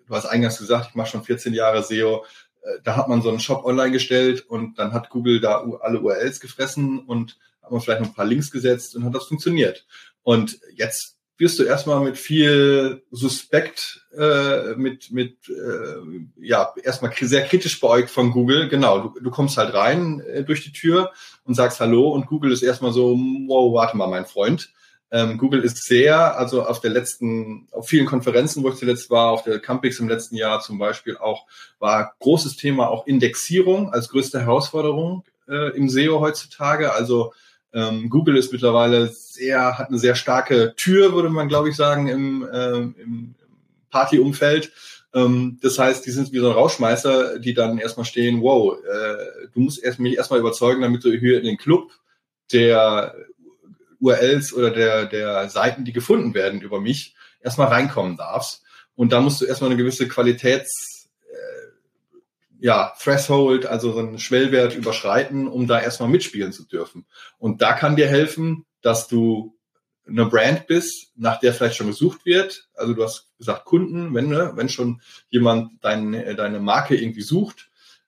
du hast eingangs gesagt, ich mache schon 14 Jahre SEO. Äh, da hat man so einen Shop online gestellt und dann hat Google da alle URLs gefressen und hat man vielleicht noch ein paar Links gesetzt und hat das funktioniert. Und jetzt wirst du erstmal mit viel Suspekt, äh, mit, mit äh, ja, erstmal sehr kritisch beäugt von Google. Genau, du, du kommst halt rein äh, durch die Tür und sagst Hallo und Google ist erstmal so, wow, warte mal, mein Freund. Ähm, Google ist sehr, also auf der letzten, auf vielen Konferenzen, wo ich zuletzt war, auf der Campix im letzten Jahr zum Beispiel auch, war großes Thema auch Indexierung als größte Herausforderung äh, im SEO heutzutage. Also ähm, Google ist mittlerweile sehr, hat eine sehr starke Tür, würde man, glaube ich, sagen, im, äh, im Partyumfeld. Ähm, das heißt, die sind wie so ein Rauschmeißer, die dann erstmal stehen, wow, äh, du musst mich erstmal überzeugen, damit du hier in den Club der URLs oder der, der Seiten, die gefunden werden über mich, erstmal reinkommen darfst. Und da musst du erstmal eine gewisse Qualitäts- ja, Threshold, also so einen Schwellwert überschreiten, um da erstmal mitspielen zu dürfen. Und da kann dir helfen, dass du eine Brand bist, nach der vielleicht schon gesucht wird. Also du hast gesagt Kunden, wenn, ne, wenn schon jemand deine, deine Marke irgendwie sucht,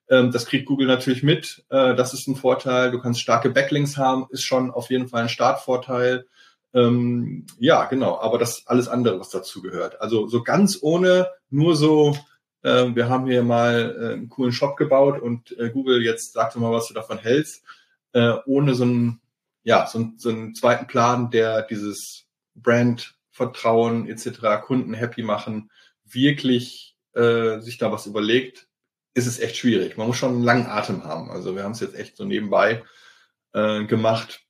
das kriegt Google natürlich mit. Äh, das ist ein Vorteil. Du kannst starke Backlinks haben, ist schon auf jeden Fall ein Startvorteil. Ähm, ja, genau. Aber das alles andere, was dazu gehört. Also so ganz ohne nur so äh, wir haben hier mal äh, einen coolen Shop gebaut und äh, Google jetzt sagt mal, was du davon hältst, ohne so einen, ja, so, einen, so einen zweiten Plan, der dieses Brand Vertrauen etc., Kunden happy machen, wirklich äh, sich da was überlegt, ist es echt schwierig. Man muss schon einen langen Atem haben. Also wir haben es jetzt echt so nebenbei äh, gemacht.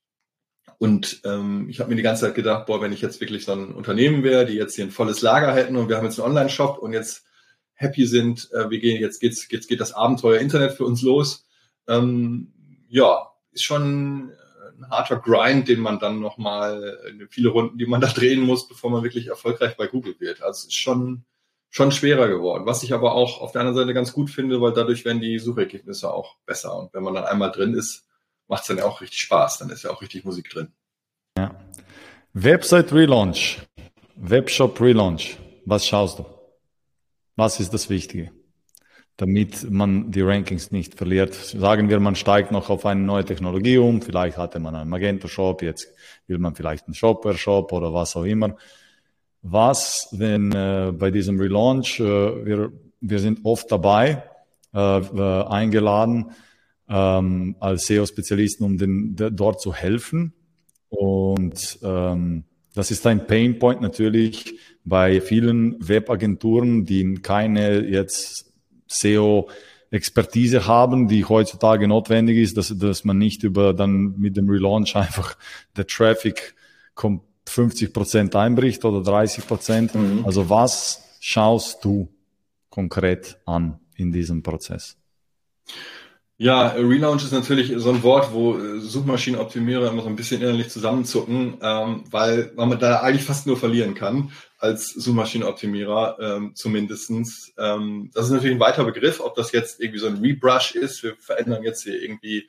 Und ähm, ich habe mir die ganze Zeit gedacht, boah, wenn ich jetzt wirklich so ein Unternehmen wäre, die jetzt hier ein volles Lager hätten und wir haben jetzt einen Online-Shop und jetzt happy sind, äh, wir gehen, jetzt geht's, jetzt geht das Abenteuer Internet für uns los. Ähm, ja, ist schon ein harter Grind, den man dann nochmal, äh, viele Runden, die man da drehen muss, bevor man wirklich erfolgreich bei Google wird. Also es ist schon, schon schwerer geworden. Was ich aber auch auf der anderen Seite ganz gut finde, weil dadurch werden die Suchergebnisse auch besser. Und wenn man dann einmal drin ist, macht es dann ja auch richtig Spaß. Dann ist ja auch richtig Musik drin. Ja. Website Relaunch, Webshop Relaunch. Was schaust du? Was ist das Wichtige? Damit man die Rankings nicht verliert. Sagen wir, man steigt noch auf eine neue Technologie um. Vielleicht hatte man einen Magento-Shop, jetzt will man vielleicht einen Shopware-Shop oder was auch immer. Was, wenn äh, bei diesem Relaunch, äh, wir, wir sind oft dabei, äh, äh eingeladen, ähm, als SEO-Spezialisten, um den, dort zu helfen. Und ähm, das ist ein Painpoint natürlich bei vielen Webagenturen, die keine jetzt SEO-Expertise haben, die heutzutage notwendig ist, dass, dass man nicht über dann mit dem Relaunch einfach der Traffic kommt 50 Prozent einbricht oder 30 Prozent. Mhm. Also was schaust du konkret an in diesem Prozess? Ja, Relaunch ist natürlich so ein Wort, wo Suchmaschinenoptimierer immer so ein bisschen innerlich zusammenzucken, ähm, weil man da eigentlich fast nur verlieren kann als Suchmaschinenoptimierer ähm, zumindestens. Ähm, das ist natürlich ein weiter Begriff, ob das jetzt irgendwie so ein Rebrush ist. Wir verändern jetzt hier irgendwie,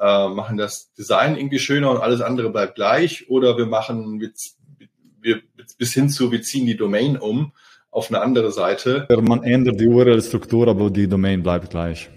äh, machen das Design irgendwie schöner und alles andere bleibt gleich, oder wir machen wir, wir, bis hin zu, wir ziehen die Domain um auf eine andere Seite. Man ändert die URL-Struktur, aber die Domain bleibt gleich.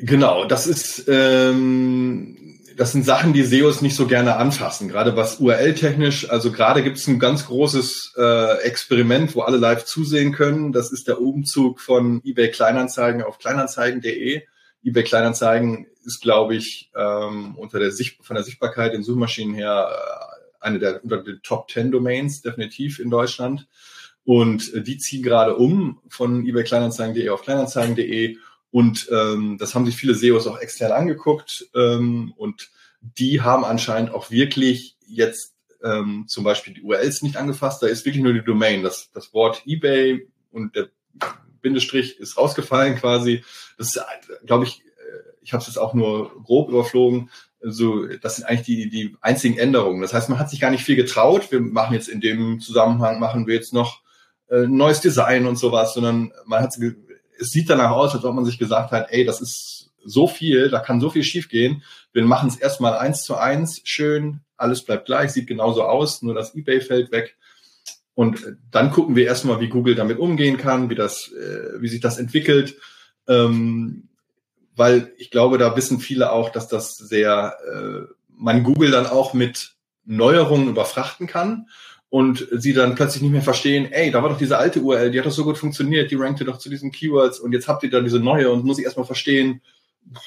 Genau, das ist ähm, das sind Sachen, die SEOs nicht so gerne anfassen, gerade was URL-technisch. Also gerade gibt es ein ganz großes äh, Experiment, wo alle live zusehen können. Das ist der Umzug von eBay Kleinanzeigen auf Kleinanzeigen.de. eBay Kleinanzeigen ist, glaube ich, ähm, unter der Sicht von der Sichtbarkeit in Suchmaschinen her äh, eine der unter den Top 10 Domains definitiv in Deutschland. Und äh, die ziehen gerade um von eBay Kleinanzeigen.de auf Kleinanzeigen.de. Und ähm, das haben sich viele SEOs auch extern angeguckt. Ähm, und die haben anscheinend auch wirklich jetzt ähm, zum Beispiel die URLs nicht angefasst. Da ist wirklich nur die Domain. Das, das Wort eBay und der Bindestrich ist rausgefallen quasi. Das ist, glaube ich, äh, ich habe es jetzt auch nur grob überflogen. So, das sind eigentlich die, die einzigen Änderungen. Das heißt, man hat sich gar nicht viel getraut. Wir machen jetzt in dem Zusammenhang, machen wir jetzt noch äh, neues Design und sowas, sondern man hat, es sieht danach aus, als ob man sich gesagt hat, ey, das ist so viel, da kann so viel schiefgehen. Wir machen es erstmal eins zu eins, schön, alles bleibt gleich, sieht genauso aus, nur das eBay fällt weg. Und dann gucken wir erstmal, wie Google damit umgehen kann, wie das, äh, wie sich das entwickelt. Ähm, weil ich glaube, da wissen viele auch, dass das sehr, äh, man Google dann auch mit Neuerungen überfrachten kann und sie dann plötzlich nicht mehr verstehen, ey, da war doch diese alte URL, die hat doch so gut funktioniert, die rankte doch zu diesen Keywords und jetzt habt ihr da diese neue und muss ich erstmal verstehen,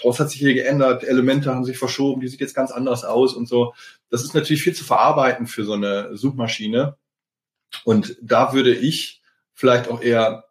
was hat sich hier geändert, Elemente haben sich verschoben, die sieht jetzt ganz anders aus und so. Das ist natürlich viel zu verarbeiten für so eine Suchmaschine. Und da würde ich vielleicht auch eher,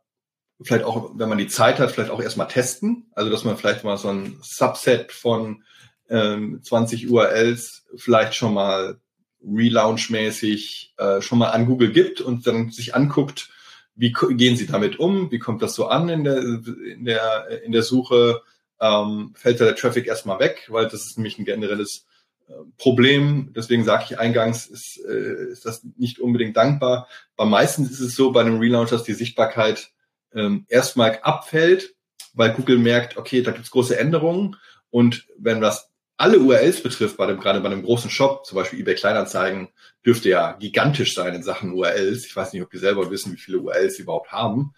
vielleicht auch, wenn man die Zeit hat, vielleicht auch erstmal testen. Also, dass man vielleicht mal so ein Subset von ähm, 20 URLs vielleicht schon mal relaunchmäßig äh, schon mal an Google gibt und dann sich anguckt, wie gehen sie damit um, wie kommt das so an in der, in der, in der Suche, ähm, fällt da der Traffic erstmal weg, weil das ist nämlich ein generelles äh, Problem. Deswegen sage ich eingangs, ist, äh, ist das nicht unbedingt dankbar. Bei meistens ist es so bei einem Relaunch, dass die Sichtbarkeit ähm, erstmal abfällt, weil Google merkt, okay, da gibt's große Änderungen. Und wenn das alle URLs betrifft, bei dem, gerade bei einem großen Shop, zum Beispiel eBay Kleinanzeigen, dürfte ja gigantisch sein in Sachen URLs. Ich weiß nicht, ob die selber wissen, wie viele URLs sie überhaupt haben.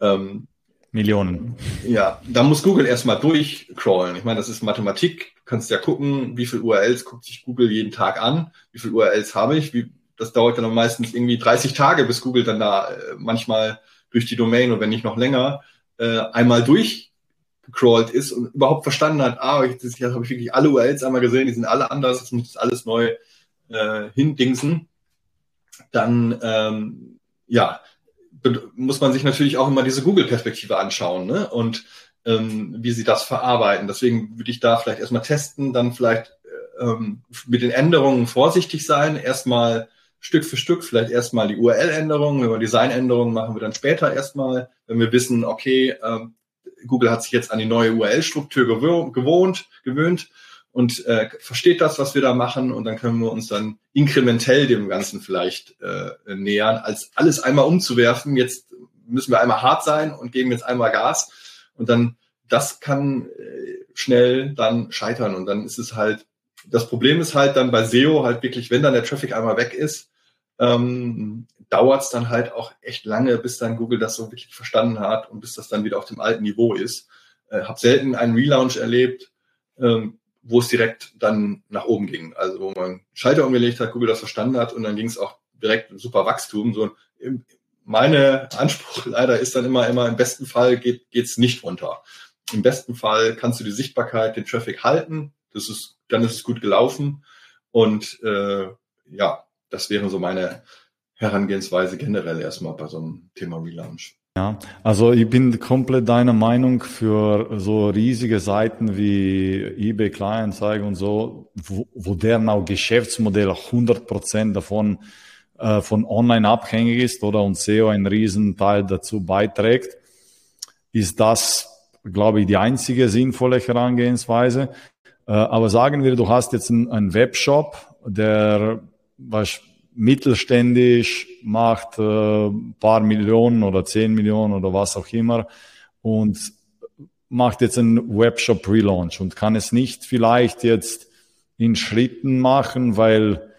Ähm, Millionen. Ja, da muss Google erstmal durchcrawlen. Ich meine, das ist Mathematik. Du kannst ja gucken, wie viele URLs guckt sich Google jeden Tag an, wie viele URLs habe ich. Wie, das dauert dann meistens irgendwie 30 Tage, bis Google dann da äh, manchmal durch die Domain und wenn nicht noch länger äh, einmal durchgecrawlt ist und überhaupt verstanden hat, ah, jetzt, jetzt habe ich wirklich alle URLs einmal gesehen, die sind alle anders, jetzt muss ich das alles neu äh, hindingsen. Dann ähm, ja, muss man sich natürlich auch immer diese Google-Perspektive anschauen ne? und ähm, wie sie das verarbeiten. Deswegen würde ich da vielleicht erstmal testen, dann vielleicht ähm, mit den Änderungen vorsichtig sein. Erstmal Stück für Stück, vielleicht erstmal die URL-Änderungen, wenn wir Designänderungen machen wir dann später erstmal, wenn wir wissen, okay, ähm, Google hat sich jetzt an die neue URL-Struktur gewohnt, gewöhnt und äh, versteht das, was wir da machen und dann können wir uns dann inkrementell dem Ganzen vielleicht äh, nähern, als alles einmal umzuwerfen. Jetzt müssen wir einmal hart sein und geben jetzt einmal Gas und dann das kann äh, schnell dann scheitern und dann ist es halt das Problem ist halt dann bei SEO halt wirklich, wenn dann der Traffic einmal weg ist, ähm, dauert es dann halt auch echt lange, bis dann Google das so wirklich verstanden hat und bis das dann wieder auf dem alten Niveau ist. Äh, hab selten einen Relaunch erlebt, ähm, wo es direkt dann nach oben ging. Also wo man Schalter umgelegt hat, Google das verstanden hat und dann ging es auch direkt super Wachstum. So meine Anspruch leider ist dann immer, immer im besten Fall geht es nicht runter. Im besten Fall kannst du die Sichtbarkeit, den Traffic halten. Das ist, dann ist es gut gelaufen. Und äh, ja, das wäre so meine Herangehensweise generell erstmal bei so einem Thema Relaunch. Ja, also ich bin komplett deiner Meinung für so riesige Seiten wie eBay Kleinanzeigen und so, wo, wo deren auch Geschäftsmodell 100 Prozent davon äh, von online abhängig ist oder und SEO einen riesen Teil dazu beiträgt, ist das, glaube ich, die einzige sinnvolle Herangehensweise. Äh, aber sagen wir, du hast jetzt einen, Webshop, der was mittelständisch, macht äh, paar Millionen oder zehn Millionen oder was auch immer und macht jetzt einen Webshop Relaunch und kann es nicht vielleicht jetzt in Schritten machen, weil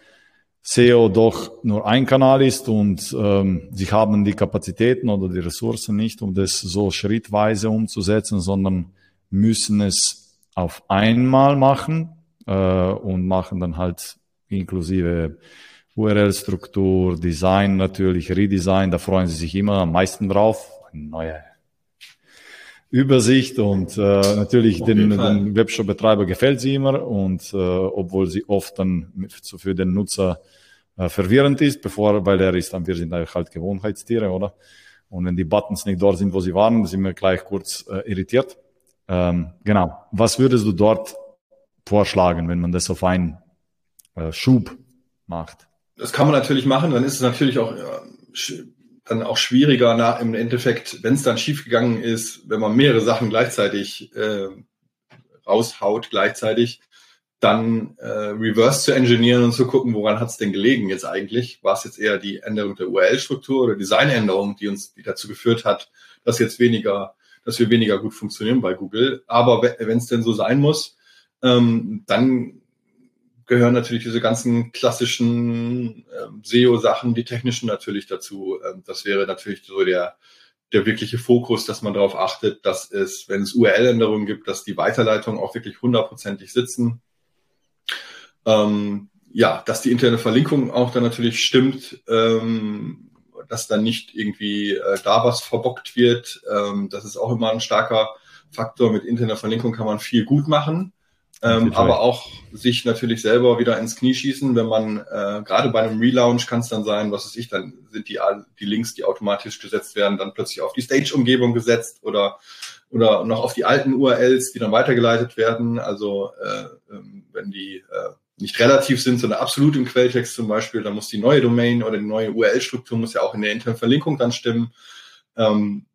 SEO doch nur ein Kanal ist und ähm, sie haben die Kapazitäten oder die Ressourcen nicht, um das so schrittweise umzusetzen, sondern müssen es auf einmal machen äh, und machen dann halt inklusive URL-Struktur, Design natürlich, Redesign, da freuen sie sich immer am meisten drauf. Eine neue Übersicht und äh, natürlich den, den Webshop-Betreiber gefällt sie immer und äh, obwohl sie oft dann für den Nutzer äh, verwirrend ist, bevor, weil er ist, wir sind halt Gewohnheitstiere, oder? Und wenn die Buttons nicht dort sind, wo sie waren, sind wir gleich kurz äh, irritiert. Ähm, genau. Was würdest du dort vorschlagen, wenn man das auf einen äh, Schub macht? Das kann man natürlich machen, dann ist es natürlich auch dann auch schwieriger nach im Endeffekt, wenn es dann schiefgegangen ist, wenn man mehrere Sachen gleichzeitig äh, raushaut gleichzeitig, dann äh, reverse zu engineeren und zu gucken, woran hat es denn gelegen jetzt eigentlich? War es jetzt eher die Änderung der URL-Struktur oder Designänderung, die uns die dazu geführt hat, dass jetzt weniger, dass wir weniger gut funktionieren bei Google. Aber wenn es denn so sein muss, ähm, dann gehören natürlich diese ganzen klassischen ähm, SEO-Sachen, die technischen natürlich dazu. Ähm, das wäre natürlich so der, der wirkliche Fokus, dass man darauf achtet, dass es, wenn es URL-Änderungen gibt, dass die Weiterleitungen auch wirklich hundertprozentig sitzen. Ähm, ja, dass die interne Verlinkung auch dann natürlich stimmt, ähm, dass dann nicht irgendwie äh, da was verbockt wird. Ähm, das ist auch immer ein starker Faktor. Mit interner Verlinkung kann man viel gut machen. Ähm, aber auch sich natürlich selber wieder ins Knie schießen, wenn man äh, gerade bei einem Relaunch kann es dann sein, was weiß ich, dann sind die, die Links, die automatisch gesetzt werden, dann plötzlich auf die Stage-Umgebung gesetzt oder oder noch auf die alten URLs, die dann weitergeleitet werden. Also äh, ähm, wenn die äh, nicht relativ sind, sondern absolut im Quelltext zum Beispiel, dann muss die neue Domain oder die neue URL-Struktur muss ja auch in der internen Verlinkung dann stimmen, ähm,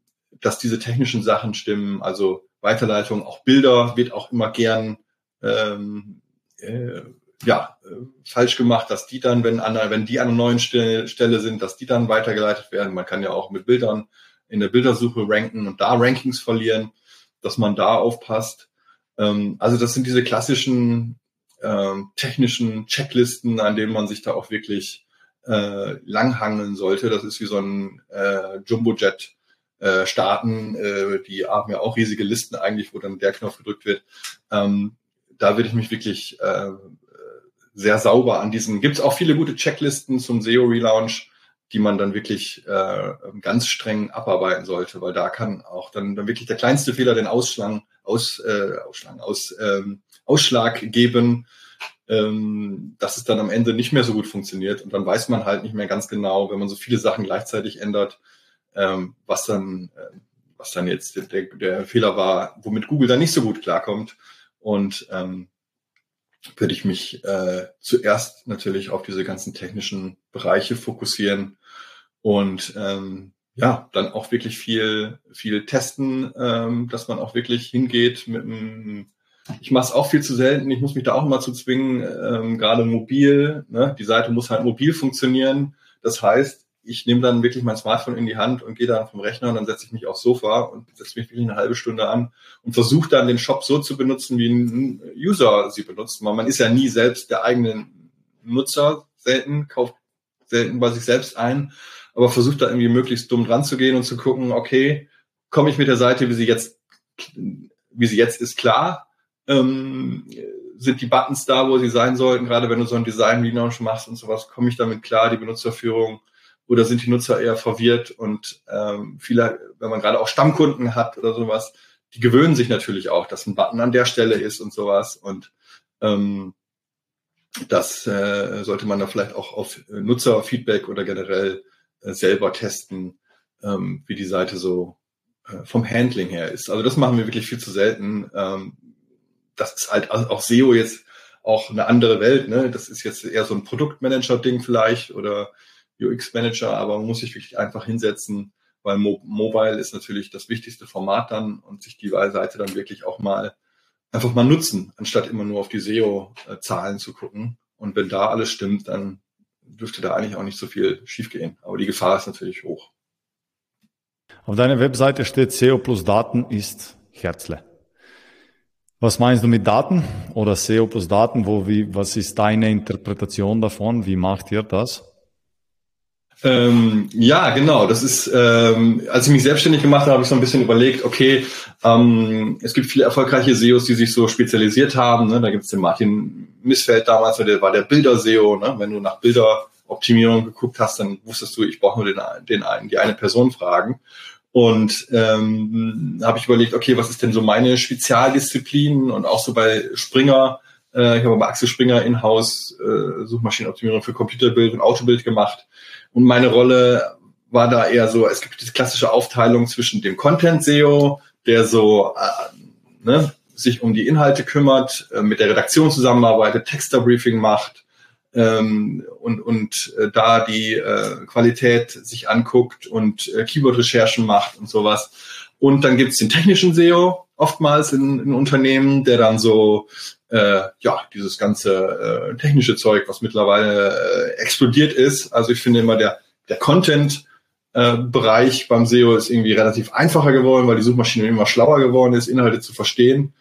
dass diese technischen Sachen stimmen, also Weiterleitung, auch Bilder wird auch immer gern ähm, äh, ja, äh, falsch gemacht, dass die dann, wenn, an, wenn die an einer neuen Stelle, Stelle sind, dass die dann weitergeleitet werden. Man kann ja auch mit Bildern in der Bildersuche ranken und da Rankings verlieren, dass man da aufpasst. Ähm, also das sind diese klassischen ähm, technischen Checklisten, an denen man sich da auch wirklich äh, langhangeln sollte. Das ist wie so ein äh, Jumbojet äh, starten. Äh, die haben ja auch riesige Listen eigentlich, wo dann der Knopf gedrückt wird. Ähm, da würde ich mich wirklich äh, sehr sauber an diesen. Gibt es auch viele gute Checklisten zum SEO Relaunch, die man dann wirklich äh, ganz streng abarbeiten sollte, weil da kann auch dann, dann wirklich der kleinste Fehler den Ausschlag, aus, äh, Ausschlag, aus, ähm, Ausschlag geben, ähm, dass es dann am Ende nicht mehr so gut funktioniert. Und dann weiß man halt nicht mehr ganz genau, wenn man so viele Sachen gleichzeitig ändert, ähm, was dann, äh, was dann jetzt der, der Fehler war, womit Google dann nicht so gut klarkommt. Und ähm, würde ich mich äh, zuerst natürlich auf diese ganzen technischen Bereiche fokussieren und ähm, ja, dann auch wirklich viel, viel testen, ähm, dass man auch wirklich hingeht mit einem ich mache es auch viel zu selten. Ich muss mich da auch immer zu zwingen, ähm, gerade mobil. Ne? Die Seite muss halt mobil funktionieren. Das heißt, ich nehme dann wirklich mein Smartphone in die Hand und gehe dann vom Rechner und dann setze ich mich aufs Sofa und setze mich wirklich eine halbe Stunde an und versuche dann den Shop so zu benutzen, wie ein User sie benutzt. Man ist ja nie selbst der eigene Nutzer, selten, kauft selten bei sich selbst ein, aber versucht da irgendwie möglichst dumm dran zu gehen und zu gucken, okay, komme ich mit der Seite, wie sie jetzt, wie sie jetzt ist, klar? Ähm, sind die Buttons da, wo sie sein sollten, gerade wenn du so ein Design-Relaunch machst und sowas, komme ich damit klar, die Benutzerführung oder sind die Nutzer eher verwirrt und ähm, viele, wenn man gerade auch Stammkunden hat oder sowas, die gewöhnen sich natürlich auch, dass ein Button an der Stelle ist und sowas und ähm, das äh, sollte man da vielleicht auch auf Nutzerfeedback oder generell äh, selber testen, ähm, wie die Seite so äh, vom Handling her ist. Also das machen wir wirklich viel zu selten. Ähm, das ist halt auch SEO jetzt auch eine andere Welt. Ne? Das ist jetzt eher so ein Produktmanager-Ding vielleicht oder UX-Manager, aber man muss sich wirklich einfach hinsetzen, weil Mo Mobile ist natürlich das wichtigste Format dann und sich die Seite dann wirklich auch mal einfach mal nutzen, anstatt immer nur auf die SEO-Zahlen zu gucken. Und wenn da alles stimmt, dann dürfte da eigentlich auch nicht so viel schiefgehen. Aber die Gefahr ist natürlich hoch. Auf deiner Webseite steht SEO plus Daten ist Herzle. Was meinst du mit Daten oder SEO plus Daten? Wo, wie, was ist deine Interpretation davon? Wie macht ihr das? Ähm, ja, genau. Das ist, ähm, als ich mich selbstständig gemacht habe, habe ich so ein bisschen überlegt, okay, ähm, es gibt viele erfolgreiche SEOs, die sich so spezialisiert haben. Ne? Da gibt es den Martin Missfeld damals, der war der Bilder-SEO. Ne? Wenn du nach Bilderoptimierung geguckt hast, dann wusstest du, ich brauche nur den, den einen, die eine Person fragen. Und ähm, habe ich überlegt, okay, was ist denn so meine Spezialdisziplin? Und auch so bei Springer Äh, ich habe bei Axel Springer in-house äh, Suchmaschinenoptimierung für Computerbild und Autobild gemacht. Und meine Rolle war da eher so, es gibt diese klassische Aufteilung zwischen dem Content-SEO, der so äh, ne, sich um die Inhalte kümmert, äh, mit der Redaktion zusammenarbeitet, Texter-Briefing macht ähm, und, und äh, da die äh, Qualität sich anguckt und äh, Keyword-Recherchen macht und sowas. Und dann gibt's den technischen SEO oftmals in, in Unternehmen, der dann so äh, ja dieses ganze äh, technische Zeug, was mittlerweile äh, explodiert ist. Also ich finde immer der der Content äh, Bereich beim SEO ist irgendwie relativ einfacher geworden, weil die Suchmaschine immer schlauer geworden ist, Inhalte zu verstehen.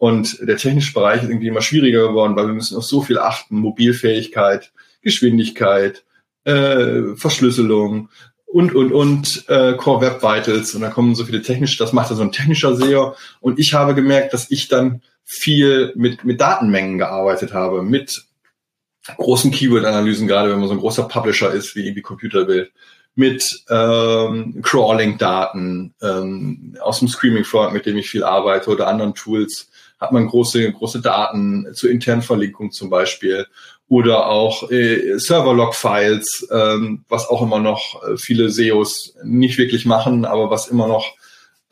Und der technische Bereich ist irgendwie immer schwieriger geworden, weil wir müssen auf so viel achten. Mobilfähigkeit, Geschwindigkeit, äh, Verschlüsselung und, und, und äh, Core Web Vitals. Und da kommen so viele technische, das macht ja so ein technischer SEO. Und ich habe gemerkt, dass ich dann viel mit, mit Datenmengen gearbeitet habe, mit großen Keyword-Analysen, gerade wenn man so ein großer Publisher ist, wie irgendwie Computerbild mit ähm, Crawling-Daten ähm, aus dem Screaming Frog, mit dem ich viel arbeite, oder anderen Tools, hat man große, große Daten zur internen Verlinkung zum Beispiel oder auch äh, Server-Log-Files, ähm, was auch immer noch äh, viele SEOs nicht wirklich machen, aber was immer noch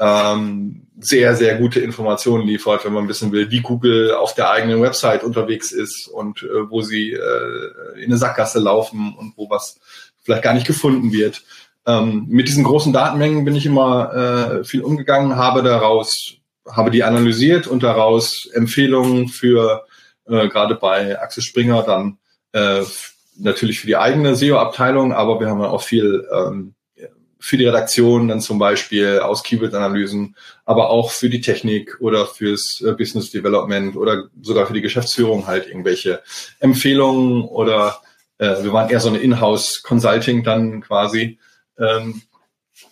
ähm, sehr, sehr gute Informationen liefert, wenn man wissen will, wie Google auf der eigenen Website unterwegs ist und äh, wo sie äh, in eine Sackgasse laufen und wo was vielleicht gar nicht gefunden wird. Ähm, mit diesen großen Datenmengen bin ich immer äh, viel umgegangen, habe daraus, habe die analysiert und daraus Empfehlungen für äh, gerade bei Axel Springer dann äh, natürlich für die eigene SEO-Abteilung, aber wir haben auch viel ähm, für die Redaktion dann zum Beispiel aus Keyword-Analysen, aber auch für die Technik oder fürs äh, Business Development oder sogar für die Geschäftsführung halt irgendwelche Empfehlungen oder äh, wir waren eher so eine Inhouse-Consulting dann quasi, ähm,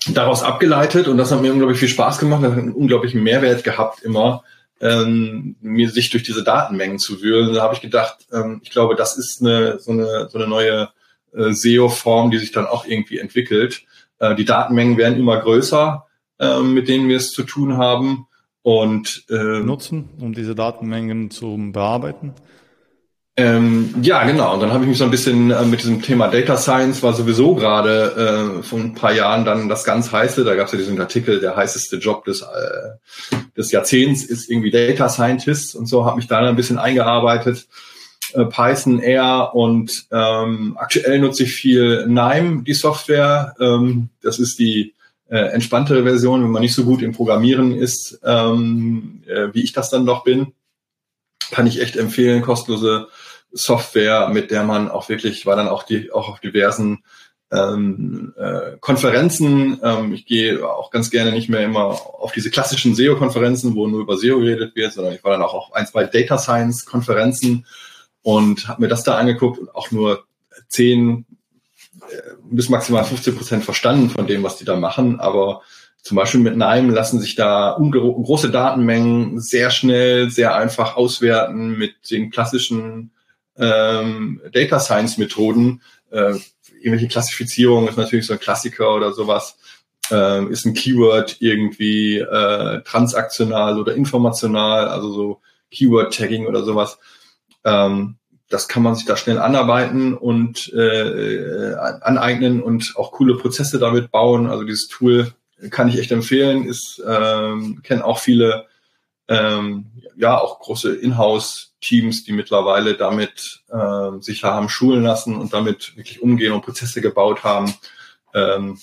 daraus abgeleitet und das hat mir unglaublich viel Spaß gemacht, das hat einen unglaublichen Mehrwert gehabt immer, ähm, mir sich durch diese Datenmengen zu wühlen. Da habe ich gedacht, ähm, ich glaube, das ist eine so eine, so eine neue äh, SEO-Form, die sich dann auch irgendwie entwickelt. Äh, die Datenmengen werden immer größer, äh, mit denen wir es zu tun haben. Und äh, nutzen, um diese Datenmengen zu bearbeiten? Ähm, ja, genau. Und dann habe ich mich so ein bisschen äh, mit diesem Thema Data Science war sowieso gerade äh, vor ein paar Jahren dann das ganz heiße. Da gab es ja diesen Artikel, der heißeste Job des, äh, des Jahrzehnts ist irgendwie Data Scientist und so habe mich da ein bisschen eingearbeitet. Äh, Python, R und ähm, aktuell nutze ich viel Nime, die Software. Ähm, das ist die äh, entspanntere Version, wenn man nicht so gut im Programmieren ist, ähm, äh, wie ich das dann doch bin. Kann ich echt empfehlen, kostenlose Software, mit der man auch wirklich, war dann auch die auch auf diversen ähm, äh, Konferenzen. Ähm, ich gehe auch ganz gerne nicht mehr immer auf diese klassischen SEO-Konferenzen, wo nur über SEO geredet wird, sondern ich war dann auch auf ein, zwei Data Science-Konferenzen und habe mir das da angeguckt und auch nur zehn äh, bis maximal 15 Prozent verstanden von dem, was die da machen. Aber zum Beispiel mit NIME lassen sich da große Datenmengen sehr schnell, sehr einfach auswerten mit den klassischen ähm, Data Science Methoden. Äh, irgendwelche Klassifizierung ist natürlich so ein Klassiker oder sowas. Äh, ist ein Keyword irgendwie äh, transaktional oder informational, also so Keyword Tagging oder sowas. Ähm, das kann man sich da schnell anarbeiten und äh, aneignen und auch coole Prozesse damit bauen. Also dieses Tool kann ich echt empfehlen. Ist ähm, kennen auch viele ähm, ja auch große Inhouse-Teams, die mittlerweile damit äh, sich haben schulen lassen und damit wirklich umgehen und Prozesse gebaut haben. Ähm,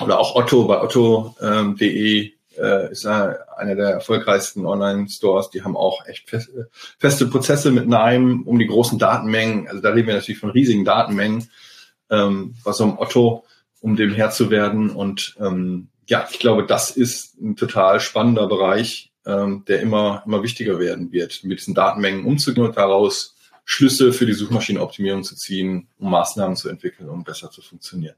oder auch Otto bei otto.de äh, ist einer der erfolgreichsten Online-Stores. Die haben auch echt feste, feste Prozesse mit einem um die großen Datenmengen. Also da reden wir natürlich von riesigen Datenmengen, ähm, was um Otto, um dem Herr zu werden. Und ähm, ja, ich glaube, das ist ein total spannender Bereich, ähm, der immer, immer wichtiger werden wird, mit diesen Datenmengen umzugehen und daraus Schlüsse für die Suchmaschinenoptimierung zu ziehen, um Maßnahmen zu entwickeln, um besser zu funktionieren.